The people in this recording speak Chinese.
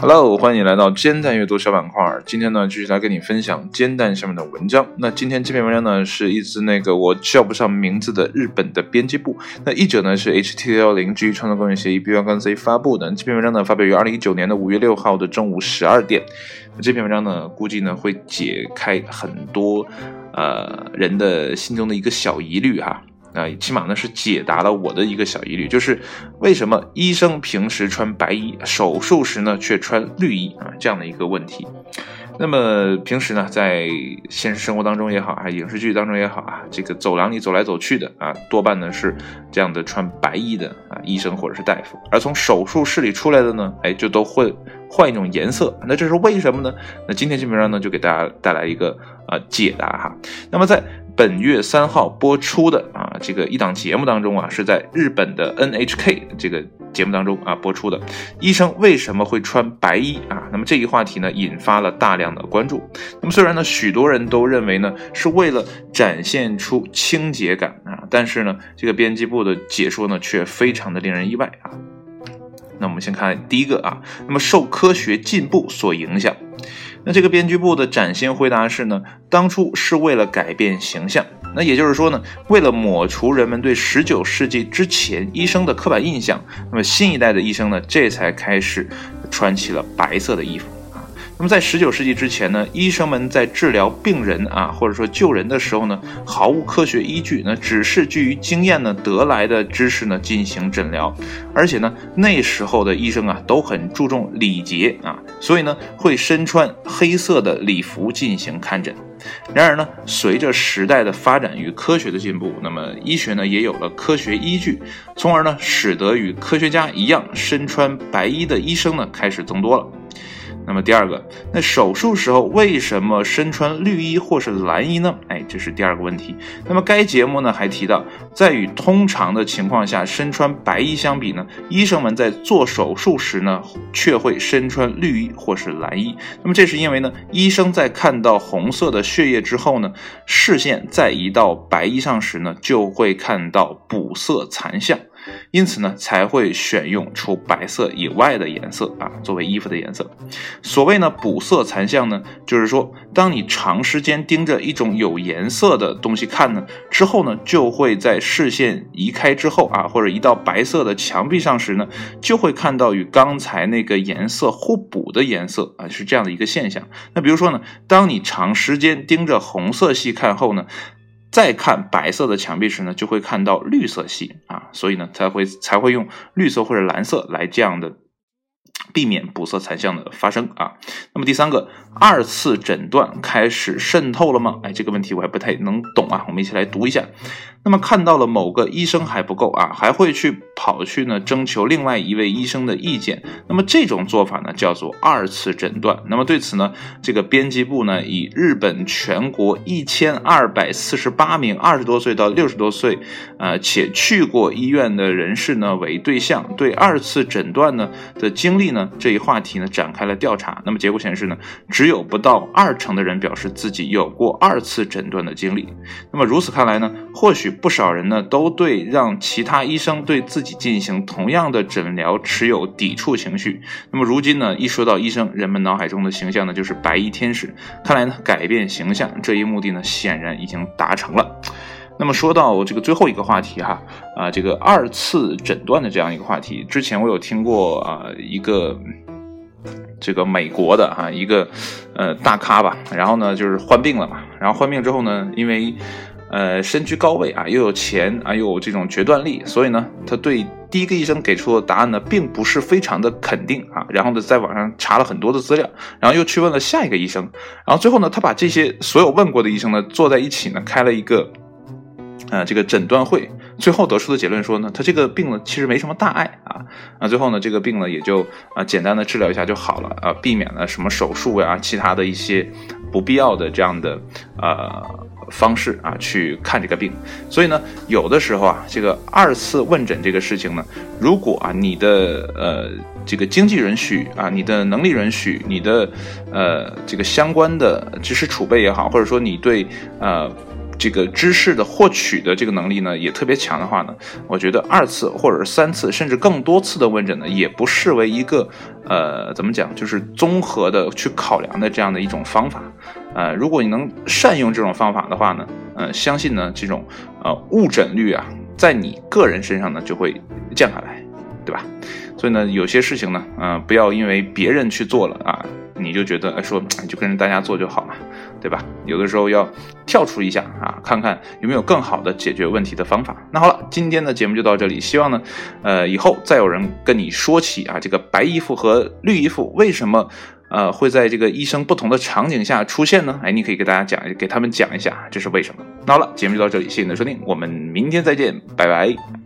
Hello，欢迎来到煎蛋阅读小板块。今天呢，继续来跟你分享煎蛋上面的文章。那今天这篇文章呢，是一支那个我叫不上名字的日本的编辑部。那译者呢是 HTL 零 G 创作工业协议 b 幺杠 c 发布的。这篇文章呢，发表于二零一九年的五月六号的中午十二点。那这篇文章呢，估计呢会解开很多呃人的心中的一个小疑虑哈。啊起码呢是解答了我的一个小疑虑，就是为什么医生平时穿白衣，手术时呢却穿绿衣啊这样的一个问题。那么平时呢，在现实生活当中也好啊，影视剧当中也好啊，这个走廊里走来走去的啊，多半呢是这样的穿白衣的啊医生或者是大夫，而从手术室里出来的呢，哎，就都会换一种颜色。那这是为什么呢？那今天基本上呢，就给大家带来一个啊解答哈。那么在本月三号播出的啊，这个一档节目当中啊，是在日本的 NHK 这个节目当中啊播出的。医生为什么会穿白衣啊？那么这一话题呢，引发了大量的关注。那么虽然呢，许多人都认为呢，是为了展现出清洁感啊，但是呢，这个编辑部的解说呢，却非常的令人意外啊。那我们先看第一个啊，那么受科学进步所影响。那这个编辑部的崭新回答是呢，当初是为了改变形象，那也就是说呢，为了抹除人们对十九世纪之前医生的刻板印象，那么新一代的医生呢，这才开始穿起了白色的衣服。那么在十九世纪之前呢，医生们在治疗病人啊，或者说救人的时候呢，毫无科学依据，那只是基于经验呢得来的知识呢进行诊疗，而且呢，那时候的医生啊都很注重礼节啊，所以呢会身穿黑色的礼服进行看诊。然而呢，随着时代的发展与科学的进步，那么医学呢也有了科学依据，从而呢使得与科学家一样身穿白衣的医生呢开始增多了。那么第二个，那手术时候为什么身穿绿衣或是蓝衣呢？哎，这是第二个问题。那么该节目呢还提到，在与通常的情况下身穿白衣相比呢，医生们在做手术时呢却会身穿绿衣或是蓝衣。那么这是因为呢，医生在看到红色的血液之后呢，视线再移到白衣上时呢，就会看到补色残像。因此呢，才会选用除白色以外的颜色啊，作为衣服的颜色。所谓呢补色残像呢，就是说，当你长时间盯着一种有颜色的东西看呢，之后呢，就会在视线移开之后啊，或者移到白色的墙壁上时呢，就会看到与刚才那个颜色互补的颜色啊，是这样的一个现象。那比如说呢，当你长时间盯着红色系看后呢。再看白色的墙壁时呢，就会看到绿色系啊，所以呢才会才会用绿色或者蓝色来这样的避免补色残像的发生啊。那么第三个，二次诊断开始渗透了吗？哎，这个问题我还不太能懂啊，我们一起来读一下。那么看到了某个医生还不够啊，还会去跑去呢征求另外一位医生的意见。那么这种做法呢叫做二次诊断。那么对此呢，这个编辑部呢以日本全国一千二百四十八名二十多岁到六十多岁，呃且去过医院的人士呢为对象，对二次诊断呢的经历呢这一话题呢展开了调查。那么结果显示呢，只有不到二成的人表示自己有过二次诊断的经历。那么如此看来呢，或许。不少人呢都对让其他医生对自己进行同样的诊疗持有抵触情绪。那么如今呢，一说到医生，人们脑海中的形象呢就是白衣天使。看来呢，改变形象这一目的呢，显然已经达成了。那么说到这个最后一个话题哈，啊，这个二次诊断的这样一个话题，之前我有听过啊，一个这个美国的哈一个呃大咖吧，然后呢就是患病了嘛，然后患病之后呢，因为呃，身居高位啊，又有钱啊，又有这种决断力，所以呢，他对第一个医生给出的答案呢，并不是非常的肯定啊。然后呢，在网上查了很多的资料，然后又去问了下一个医生，然后最后呢，他把这些所有问过的医生呢，坐在一起呢，开了一个呃这个诊断会，最后得出的结论说呢，他这个病呢，其实没什么大碍啊。啊，最后呢，这个病呢，也就啊简单的治疗一下就好了啊，避免了什么手术呀，其他的一些不必要的这样的呃。方式啊，去看这个病，所以呢，有的时候啊，这个二次问诊这个事情呢，如果啊你的呃这个经济允许啊，你的能力允许，你的呃这个相关的知识储备也好，或者说你对呃这个知识的获取的这个能力呢也特别强的话呢，我觉得二次或者是三次甚至更多次的问诊呢，也不视为一个呃怎么讲，就是综合的去考量的这样的一种方法。呃，如果你能善用这种方法的话呢，呃，相信呢这种呃误诊率啊，在你个人身上呢就会降下来，对吧？所以呢，有些事情呢，嗯，不要因为别人去做了啊。你就觉得说就跟着大家做就好了，对吧？有的时候要跳出一下啊，看看有没有更好的解决问题的方法。那好了，今天的节目就到这里。希望呢，呃，以后再有人跟你说起啊，这个白衣服和绿衣服为什么呃会在这个医生不同的场景下出现呢？哎，你可以给大家讲，给他们讲一下这是为什么。那好了，节目就到这里，谢谢你的收听，我们明天再见，拜拜。